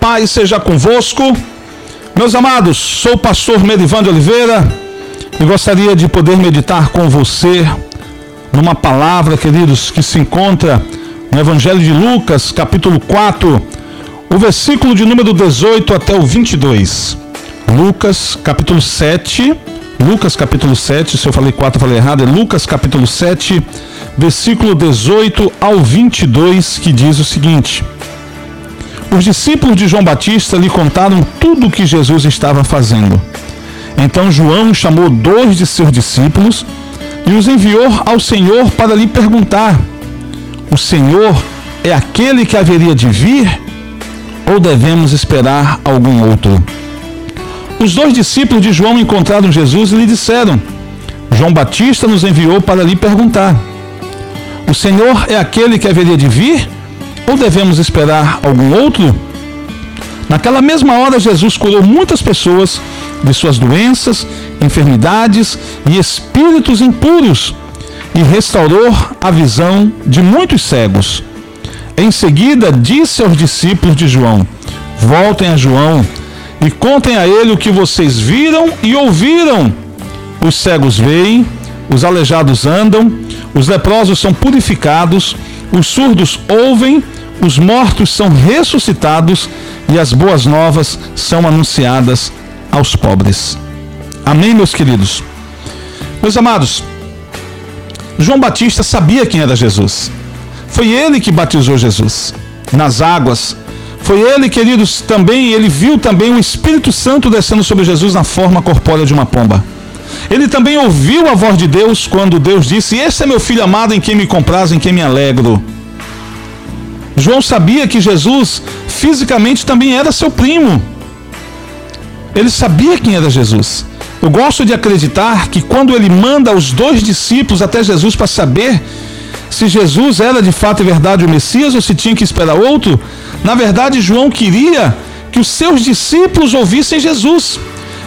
paz seja convosco. Meus amados, sou o pastor Medivan de Oliveira e gostaria de poder meditar com você numa palavra, queridos, que se encontra no Evangelho de Lucas, capítulo 4, o versículo de número 18 até o 22. Lucas, capítulo 7. Lucas, capítulo 7. Se eu falei 4, eu falei errado. É Lucas, capítulo 7, versículo 18 ao 22, que diz o seguinte. Os discípulos de João Batista lhe contaram tudo o que Jesus estava fazendo. Então João chamou dois de seus discípulos e os enviou ao Senhor para lhe perguntar: O Senhor é aquele que haveria de vir ou devemos esperar algum outro? Os dois discípulos de João encontraram Jesus e lhe disseram: João Batista nos enviou para lhe perguntar: O Senhor é aquele que haveria de vir ou devemos esperar algum outro? Naquela mesma hora, Jesus curou muitas pessoas de suas doenças, enfermidades e espíritos impuros e restaurou a visão de muitos cegos. Em seguida, disse aos discípulos de João: Voltem a João e contem a ele o que vocês viram e ouviram. Os cegos veem, os aleijados andam, os leprosos são purificados, os surdos ouvem, os mortos são ressuscitados e as boas novas são anunciadas aos pobres. Amém, meus queridos? Meus amados, João Batista sabia quem era Jesus. Foi ele que batizou Jesus nas águas. Foi ele, queridos, também, ele viu também o Espírito Santo descendo sobre Jesus na forma corpórea de uma pomba. Ele também ouviu a voz de Deus quando Deus disse: Esse é meu filho amado em quem me compraz, em quem me alegro. João sabia que Jesus fisicamente também era seu primo. Ele sabia quem era Jesus. Eu gosto de acreditar que quando ele manda os dois discípulos até Jesus para saber se Jesus era de fato e verdade o Messias ou se tinha que esperar outro, na verdade João queria que os seus discípulos ouvissem Jesus.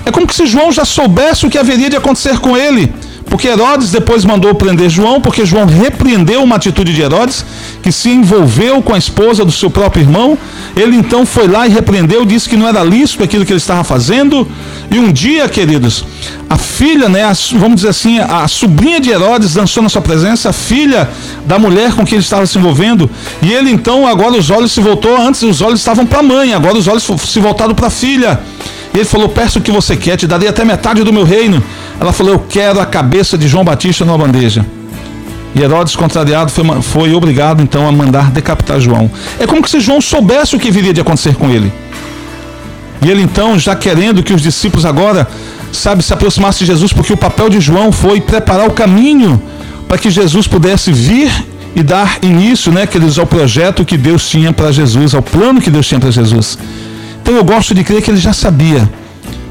É como se João já soubesse o que haveria de acontecer com ele. Porque Herodes depois mandou prender João, porque João repreendeu uma atitude de Herodes, que se envolveu com a esposa do seu próprio irmão. Ele então foi lá e repreendeu, disse que não era lícito aquilo que ele estava fazendo. E um dia, queridos, a filha, né, a, vamos dizer assim, a sobrinha de Herodes dançou na sua presença, a filha da mulher com quem ele estava se envolvendo. E ele então, agora os olhos se voltou, antes os olhos estavam para a mãe, agora os olhos se voltaram para a filha. E ele falou: Peço o que você quer, te darei até metade do meu reino. Ela falou: Eu quero a cabeça de João Batista numa bandeja. E Herodes, contrariado, foi, foi obrigado então a mandar decapitar João. É como se João soubesse o que viria de acontecer com ele. E ele então, já querendo que os discípulos agora, sabe, se aproximassem de Jesus, porque o papel de João foi preparar o caminho para que Jesus pudesse vir e dar início, né, queridos, ao projeto que Deus tinha para Jesus, ao plano que Deus tinha para Jesus. Então eu gosto de crer que ele já sabia,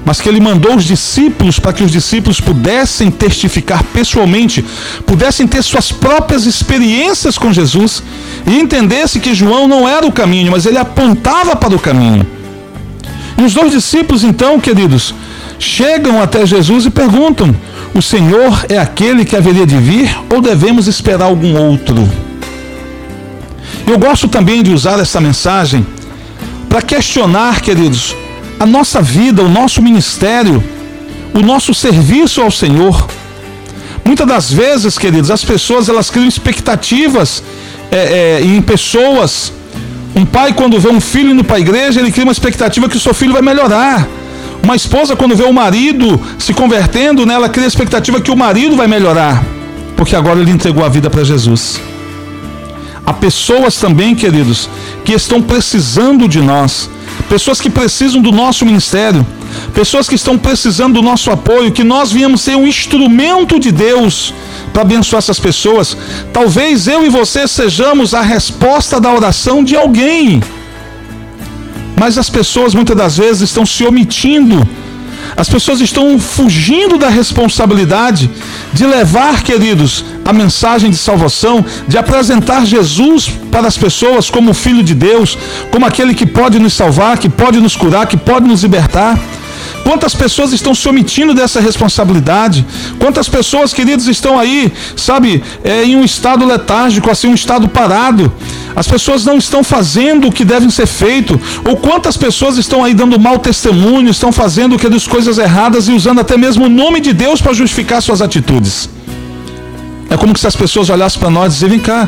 mas que ele mandou os discípulos para que os discípulos pudessem testificar pessoalmente, pudessem ter suas próprias experiências com Jesus e entendesse que João não era o caminho, mas ele apontava para o caminho. E os dois discípulos, então, queridos, chegam até Jesus e perguntam: O Senhor é aquele que haveria de vir ou devemos esperar algum outro? Eu gosto também de usar essa mensagem para questionar, queridos, a nossa vida, o nosso ministério, o nosso serviço ao Senhor. Muitas das vezes, queridos, as pessoas elas criam expectativas é, é, em pessoas. Um pai, quando vê um filho indo para a igreja, ele cria uma expectativa que o seu filho vai melhorar. Uma esposa, quando vê o marido se convertendo, né, ela cria a expectativa que o marido vai melhorar, porque agora ele entregou a vida para Jesus. Há pessoas também, queridos, que estão precisando de nós, pessoas que precisam do nosso ministério, pessoas que estão precisando do nosso apoio, que nós viemos ser um instrumento de Deus para abençoar essas pessoas. Talvez eu e você sejamos a resposta da oração de alguém. Mas as pessoas muitas das vezes estão se omitindo as pessoas estão fugindo da responsabilidade de levar, queridos, a mensagem de salvação, de apresentar Jesus para as pessoas como o Filho de Deus, como aquele que pode nos salvar, que pode nos curar, que pode nos libertar. Quantas pessoas estão se omitindo dessa responsabilidade? Quantas pessoas, queridos, estão aí, sabe, é, em um estado letárgico, assim, um estado parado? As pessoas não estão fazendo o que devem ser feito. Ou quantas pessoas estão aí dando mau testemunho, estão fazendo que das coisas erradas e usando até mesmo o nome de Deus para justificar suas atitudes. É como se as pessoas olhassem para nós e dizem: vem cá,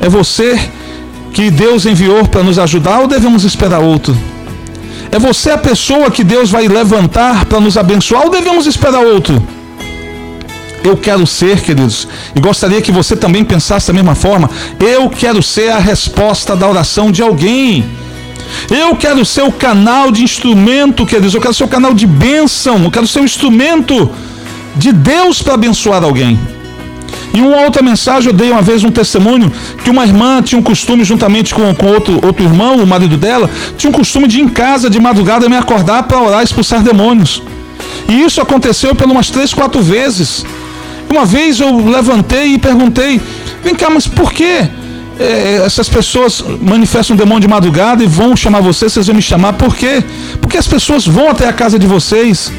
é você que Deus enviou para nos ajudar ou devemos esperar outro? É você a pessoa que Deus vai levantar para nos abençoar ou devemos esperar outro? Eu quero ser, queridos, e gostaria que você também pensasse da mesma forma. Eu quero ser a resposta da oração de alguém. Eu quero ser o canal de instrumento, queridos. Eu quero ser o canal de bênção. Eu quero ser o instrumento de Deus para abençoar alguém. Em uma outra mensagem, eu dei uma vez um testemunho que uma irmã tinha um costume, juntamente com, com outro, outro irmão, o marido dela, tinha um costume de ir em casa de madrugada me acordar para orar e expulsar demônios. E isso aconteceu por umas três, quatro vezes. Uma vez eu levantei e perguntei: vem cá, mas por que é, essas pessoas manifestam demônio de madrugada e vão chamar vocês, vocês vão me chamar? Por quê? Porque as pessoas vão até a casa de vocês.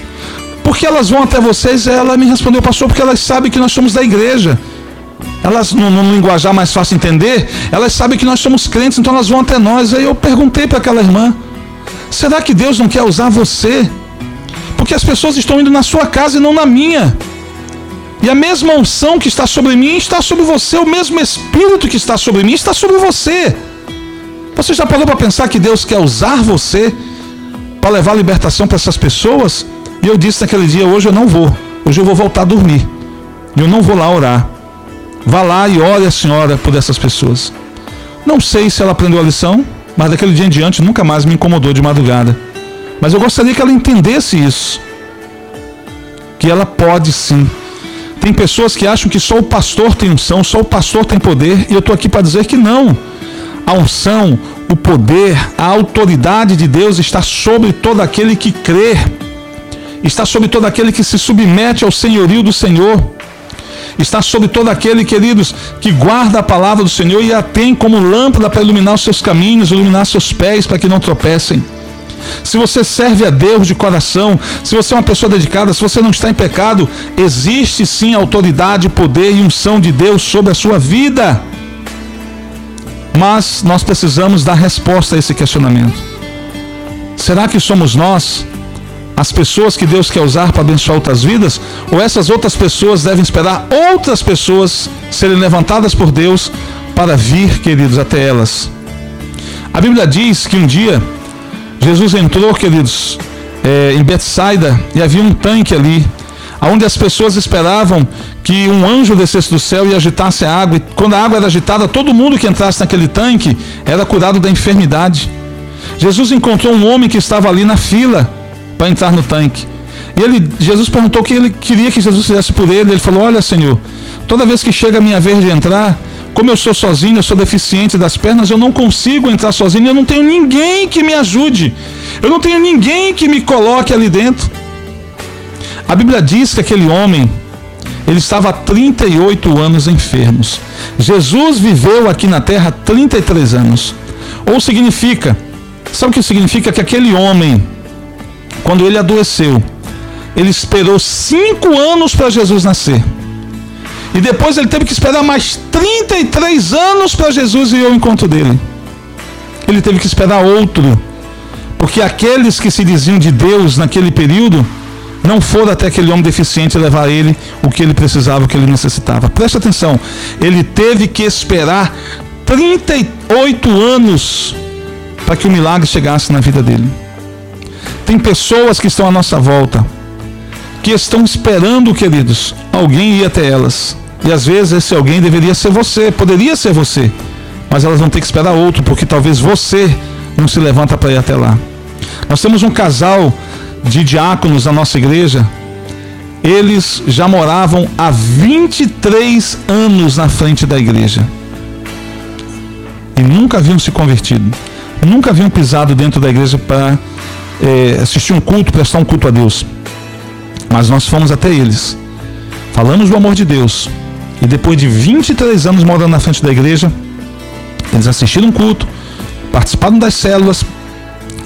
Porque elas vão até vocês? Ela me respondeu, pastor, porque elas sabem que nós somos da igreja. Elas, no, no linguajar mais fácil entender, elas sabem que nós somos crentes, então elas vão até nós. Aí eu perguntei para aquela irmã: será que Deus não quer usar você? Porque as pessoas estão indo na sua casa e não na minha. E a mesma unção que está sobre mim está sobre você, o mesmo Espírito que está sobre mim está sobre você. Você já parou para pensar que Deus quer usar você para levar libertação para essas pessoas? E eu disse naquele dia: hoje eu não vou, hoje eu vou voltar a dormir. Eu não vou lá orar. Vá lá e ore a senhora por essas pessoas. Não sei se ela aprendeu a lição, mas daquele dia em diante nunca mais me incomodou de madrugada. Mas eu gostaria que ela entendesse isso. Que ela pode sim tem pessoas que acham que só o pastor tem unção, só o pastor tem poder, e eu estou aqui para dizer que não. A unção, o poder, a autoridade de Deus está sobre todo aquele que crê, está sobre todo aquele que se submete ao senhorio do Senhor, está sobre todo aquele, queridos, que guarda a palavra do Senhor e a tem como lâmpada para iluminar os seus caminhos, iluminar seus pés para que não tropecem se você serve a Deus de coração, se você é uma pessoa dedicada, se você não está em pecado, existe sim autoridade, poder e unção de Deus sobre a sua vida. Mas nós precisamos dar resposta a esse questionamento. Será que somos nós as pessoas que Deus quer usar para abençoar outras vidas? Ou essas outras pessoas devem esperar outras pessoas serem levantadas por Deus para vir, queridos, até elas? A Bíblia diz que um dia Jesus entrou, queridos, é, em Betsaida e havia um tanque ali, onde as pessoas esperavam que um anjo descesse do céu e agitasse a água. E quando a água era agitada, todo mundo que entrasse naquele tanque era curado da enfermidade. Jesus encontrou um homem que estava ali na fila para entrar no tanque. E ele, Jesus perguntou o que ele queria que Jesus fizesse por ele. Ele falou: Olha, Senhor, toda vez que chega a minha vez de entrar, como eu sou sozinho, eu sou deficiente das pernas, eu não consigo entrar sozinho, eu não tenho ninguém que me ajude. Eu não tenho ninguém que me coloque ali dentro. A Bíblia diz que aquele homem, ele estava há 38 anos enfermos. Jesus viveu aqui na terra 33 anos. Ou significa, sabe o que significa? Que aquele homem, quando ele adoeceu, ele esperou cinco anos para Jesus nascer. E depois ele teve que esperar mais 33 anos para Jesus ir ao encontro dele. Ele teve que esperar outro. Porque aqueles que se diziam de Deus naquele período não foram até aquele homem deficiente levar ele o que ele precisava, o que ele necessitava. Preste atenção. Ele teve que esperar 38 anos para que o milagre chegasse na vida dele. Tem pessoas que estão à nossa volta que estão esperando, queridos, alguém ir até elas. E às vezes esse alguém deveria ser você, poderia ser você, mas elas vão ter que esperar outro, porque talvez você não se levanta para ir até lá. Nós temos um casal de diáconos na nossa igreja. Eles já moravam há 23 anos na frente da igreja. E nunca haviam se convertido. Nunca haviam pisado dentro da igreja para é, assistir um culto, prestar um culto a Deus. Mas nós fomos até eles. Falamos do amor de Deus. E depois de 23 anos morando na frente da igreja, eles assistiram um culto, participaram das células,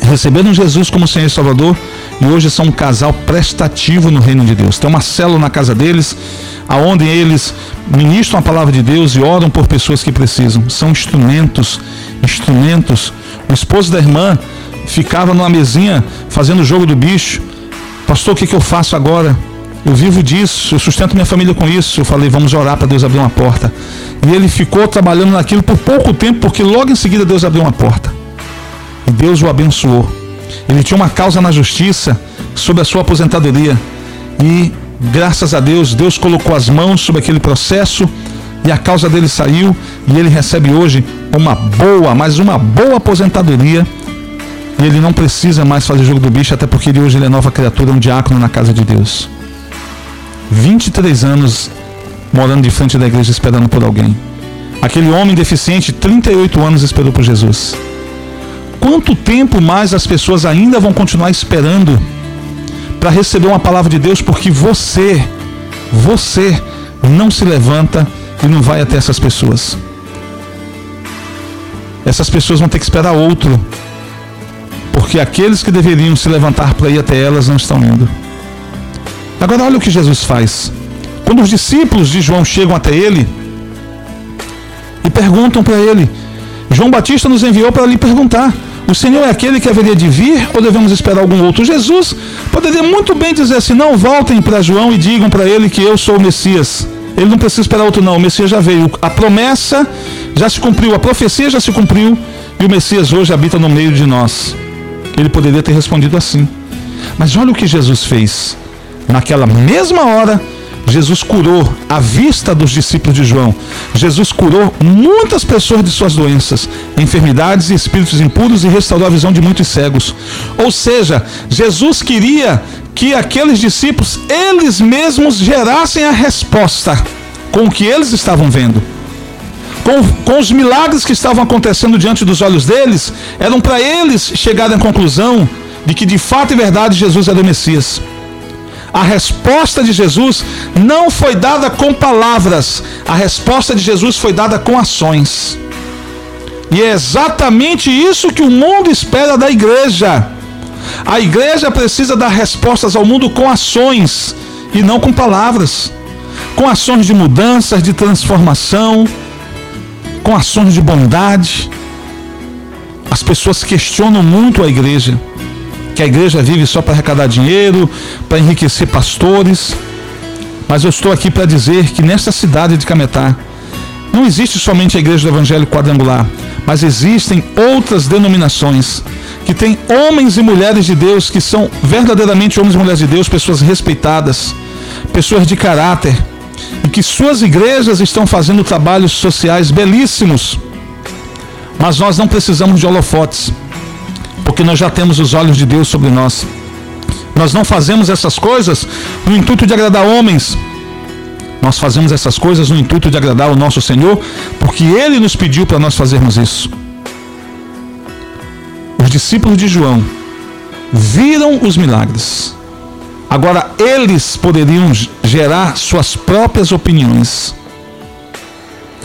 receberam Jesus como Senhor e Salvador e hoje são um casal prestativo no reino de Deus. Tem uma célula na casa deles, aonde eles ministram a palavra de Deus e oram por pessoas que precisam. São instrumentos, instrumentos. O esposo da irmã ficava numa mesinha fazendo o jogo do bicho. Pastor, o que, que eu faço agora? Eu vivo disso, eu sustento minha família com isso. Eu falei, vamos orar para Deus abrir uma porta. E ele ficou trabalhando naquilo por pouco tempo, porque logo em seguida Deus abriu uma porta. E Deus o abençoou. Ele tinha uma causa na justiça sobre a sua aposentadoria. E graças a Deus, Deus colocou as mãos sobre aquele processo e a causa dele saiu e ele recebe hoje uma boa, mas uma boa aposentadoria. E ele não precisa mais fazer jogo do bicho, até porque ele hoje ele é nova criatura, um diácono na casa de Deus. 23 anos morando de frente da igreja esperando por alguém. Aquele homem deficiente, 38 anos esperou por Jesus. Quanto tempo mais as pessoas ainda vão continuar esperando para receber uma palavra de Deus porque você, você não se levanta e não vai até essas pessoas? Essas pessoas vão ter que esperar outro, porque aqueles que deveriam se levantar para ir até elas não estão indo. Agora olha o que Jesus faz. Quando os discípulos de João chegam até ele e perguntam para ele, João Batista nos enviou para lhe perguntar: o Senhor é aquele que haveria de vir ou devemos esperar algum outro? Jesus poderia muito bem dizer assim: não, voltem para João e digam para ele que eu sou o Messias. Ele não precisa esperar outro, não. O Messias já veio. A promessa já se cumpriu, a profecia já se cumpriu e o Messias hoje habita no meio de nós. Ele poderia ter respondido assim. Mas olha o que Jesus fez. Naquela mesma hora, Jesus curou a vista dos discípulos de João. Jesus curou muitas pessoas de suas doenças, enfermidades e espíritos impuros e restaurou a visão de muitos cegos. Ou seja, Jesus queria que aqueles discípulos, eles mesmos, gerassem a resposta com o que eles estavam vendo. Com, com os milagres que estavam acontecendo diante dos olhos deles, eram para eles chegarem à conclusão de que de fato e verdade Jesus era o Messias a resposta de Jesus não foi dada com palavras, a resposta de Jesus foi dada com ações. E é exatamente isso que o mundo espera da igreja. A igreja precisa dar respostas ao mundo com ações e não com palavras. Com ações de mudanças, de transformação, com ações de bondade. As pessoas questionam muito a igreja que a igreja vive só para arrecadar dinheiro, para enriquecer pastores. Mas eu estou aqui para dizer que nesta cidade de Cametá não existe somente a igreja do Evangelho quadrangular, mas existem outras denominações que têm homens e mulheres de Deus que são verdadeiramente homens e mulheres de Deus, pessoas respeitadas, pessoas de caráter, e que suas igrejas estão fazendo trabalhos sociais belíssimos. Mas nós não precisamos de holofotes porque nós já temos os olhos de Deus sobre nós. Nós não fazemos essas coisas no intuito de agradar homens. Nós fazemos essas coisas no intuito de agradar o nosso Senhor, porque Ele nos pediu para nós fazermos isso. Os discípulos de João viram os milagres. Agora eles poderiam gerar suas próprias opiniões.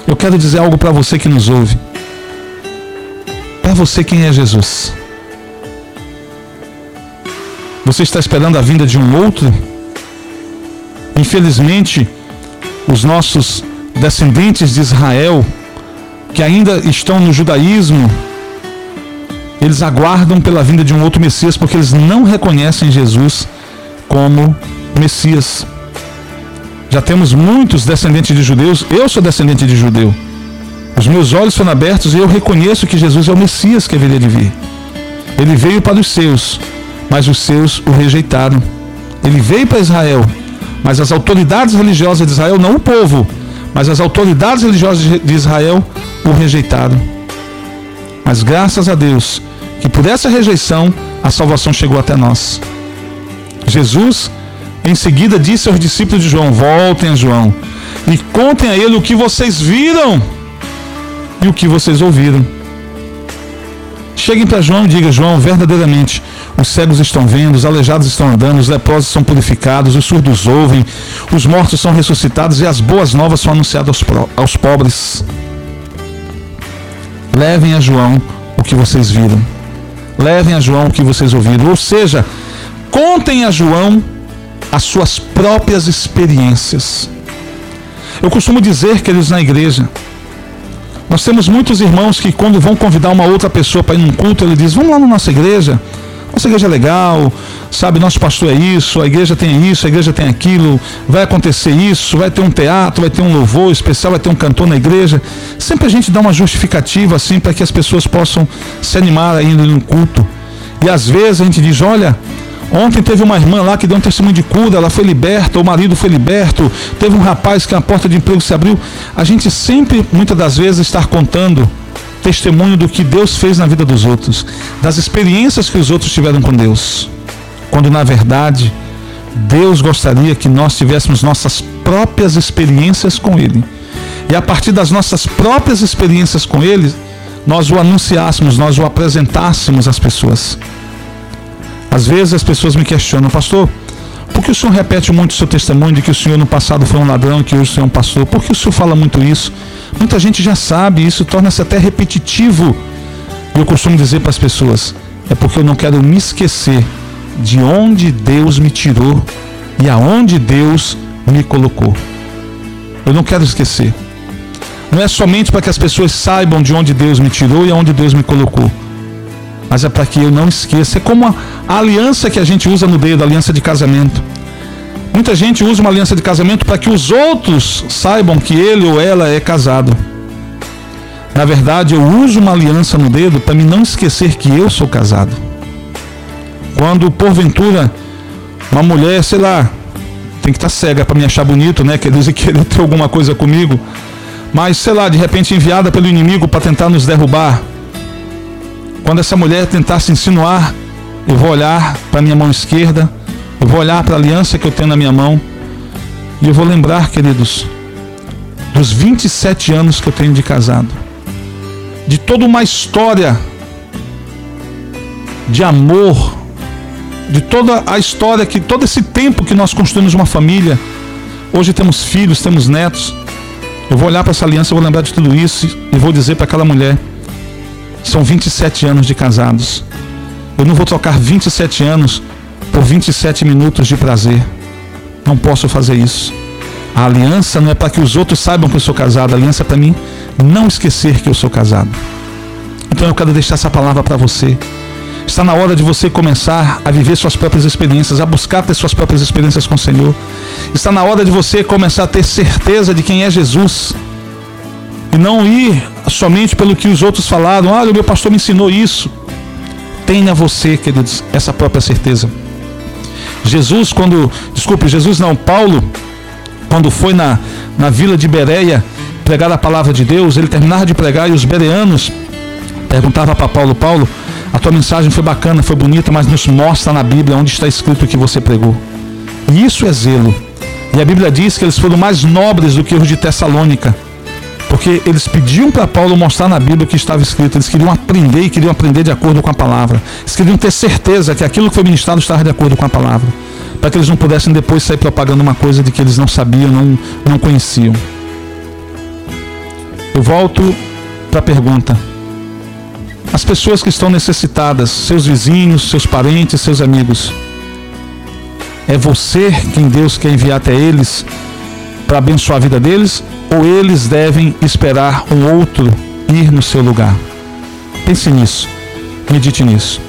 Eu quero dizer algo para você que nos ouve. Para você quem é Jesus? Você está esperando a vinda de um outro? Infelizmente, os nossos descendentes de Israel, que ainda estão no judaísmo, eles aguardam pela vinda de um outro Messias porque eles não reconhecem Jesus como Messias. Já temos muitos descendentes de judeus, eu sou descendente de judeu. Os meus olhos foram abertos e eu reconheço que Jesus é o Messias que haveria de vir. Ele veio para os seus, mas os seus o rejeitaram. Ele veio para Israel, mas as autoridades religiosas de Israel, não o povo, mas as autoridades religiosas de Israel o rejeitaram. Mas graças a Deus, que por essa rejeição a salvação chegou até nós. Jesus, em seguida, disse aos discípulos de João: Voltem a João e contem a ele o que vocês viram e o que vocês ouviram. Cheguem para João e digam: João, verdadeiramente, os cegos estão vendo, os aleijados estão andando, os leprosos são purificados, os surdos ouvem, os mortos são ressuscitados e as boas novas são anunciadas aos, aos pobres. Levem a João o que vocês viram. Levem a João o que vocês ouviram. Ou seja, contem a João as suas próprias experiências. Eu costumo dizer, queridos, na igreja, nós temos muitos irmãos que, quando vão convidar uma outra pessoa para ir num culto, ele diz: Vamos lá na nossa igreja. Nossa igreja é legal, sabe? Nosso pastor é isso, a igreja tem isso, a igreja tem aquilo, vai acontecer isso, vai ter um teatro, vai ter um louvor especial, vai ter um cantor na igreja. Sempre a gente dá uma justificativa assim para que as pessoas possam se animar ainda no culto. E às vezes a gente diz: Olha, Ontem teve uma irmã lá que deu um testemunho de cura, ela foi liberta, o marido foi liberto, teve um rapaz que a porta de emprego se abriu. A gente sempre, muitas das vezes, está contando testemunho do que Deus fez na vida dos outros, das experiências que os outros tiveram com Deus. Quando na verdade, Deus gostaria que nós tivéssemos nossas próprias experiências com Ele. E a partir das nossas próprias experiências com Ele, nós o anunciássemos, nós o apresentássemos às pessoas. Às vezes as pessoas me questionam, pastor, por que o senhor repete muito o seu testemunho de que o senhor no passado foi um ladrão, que hoje o senhor é um pastor? Por que o senhor fala muito isso? Muita gente já sabe, isso torna-se até repetitivo. E eu costumo dizer para as pessoas, é porque eu não quero me esquecer de onde Deus me tirou e aonde Deus me colocou. Eu não quero esquecer. Não é somente para que as pessoas saibam de onde Deus me tirou e aonde Deus me colocou mas é para que eu não esqueça. É como a, aliança que a gente usa no dedo, a aliança de casamento. Muita gente usa uma aliança de casamento para que os outros saibam que ele ou ela é casado. Na verdade, eu uso uma aliança no dedo para me não esquecer que eu sou casado. Quando porventura uma mulher, sei lá, tem que estar tá cega para me achar bonito, né? Quer dizer, querer ter alguma coisa comigo. Mas, sei lá, de repente enviada pelo inimigo para tentar nos derrubar. Quando essa mulher tentar se insinuar, eu vou olhar para minha mão esquerda, eu vou olhar para a aliança que eu tenho na minha mão, e eu vou lembrar, queridos, dos 27 anos que eu tenho de casado, de toda uma história de amor, de toda a história que todo esse tempo que nós construímos uma família, hoje temos filhos, temos netos. Eu vou olhar para essa aliança, eu vou lembrar de tudo isso e vou dizer para aquela mulher: são 27 anos de casados. Eu não vou trocar 27 anos por 27 minutos de prazer. Não posso fazer isso. A aliança não é para que os outros saibam que eu sou casado, a aliança é para mim não esquecer que eu sou casado. Então eu quero deixar essa palavra para você. Está na hora de você começar a viver suas próprias experiências, a buscar ter suas próprias experiências com o Senhor. Está na hora de você começar a ter certeza de quem é Jesus e não ir somente pelo que os outros falaram. Ah, o meu pastor me ensinou isso. Tenha você, queridos, essa própria certeza. Jesus, quando, desculpe, Jesus não, Paulo, quando foi na, na vila de Bereia pregar a palavra de Deus, ele terminava de pregar e os bereanos perguntavam para Paulo: Paulo, a tua mensagem foi bacana, foi bonita, mas nos mostra na Bíblia onde está escrito o que você pregou. E isso é zelo. E a Bíblia diz que eles foram mais nobres do que os de Tessalônica porque eles pediam para Paulo mostrar na Bíblia o que estava escrito. Eles queriam aprender e queriam aprender de acordo com a palavra. Eles queriam ter certeza que aquilo que foi ministrado estava de acordo com a palavra. Para que eles não pudessem depois sair propagando uma coisa de que eles não sabiam, não, não conheciam. Eu volto para a pergunta. As pessoas que estão necessitadas, seus vizinhos, seus parentes, seus amigos, é você quem Deus quer enviar até eles para abençoar a vida deles ou eles devem esperar um outro ir no seu lugar? Pense nisso, medite nisso.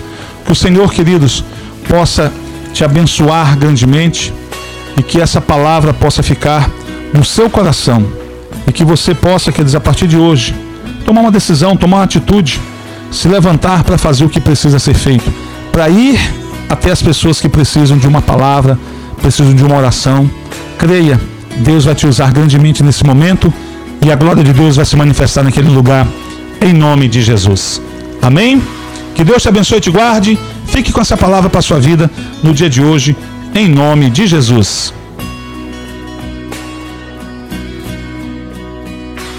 Que o Senhor, queridos, possa te abençoar grandemente e que essa palavra possa ficar no seu coração e que você possa, queridos, a partir de hoje, tomar uma decisão, tomar uma atitude, se levantar para fazer o que precisa ser feito, para ir até as pessoas que precisam de uma palavra, precisam de uma oração. Creia Deus vai te usar grandemente nesse momento e a glória de Deus vai se manifestar naquele lugar, em nome de Jesus. Amém? Que Deus te abençoe e te guarde. Fique com essa palavra para a sua vida no dia de hoje, em nome de Jesus.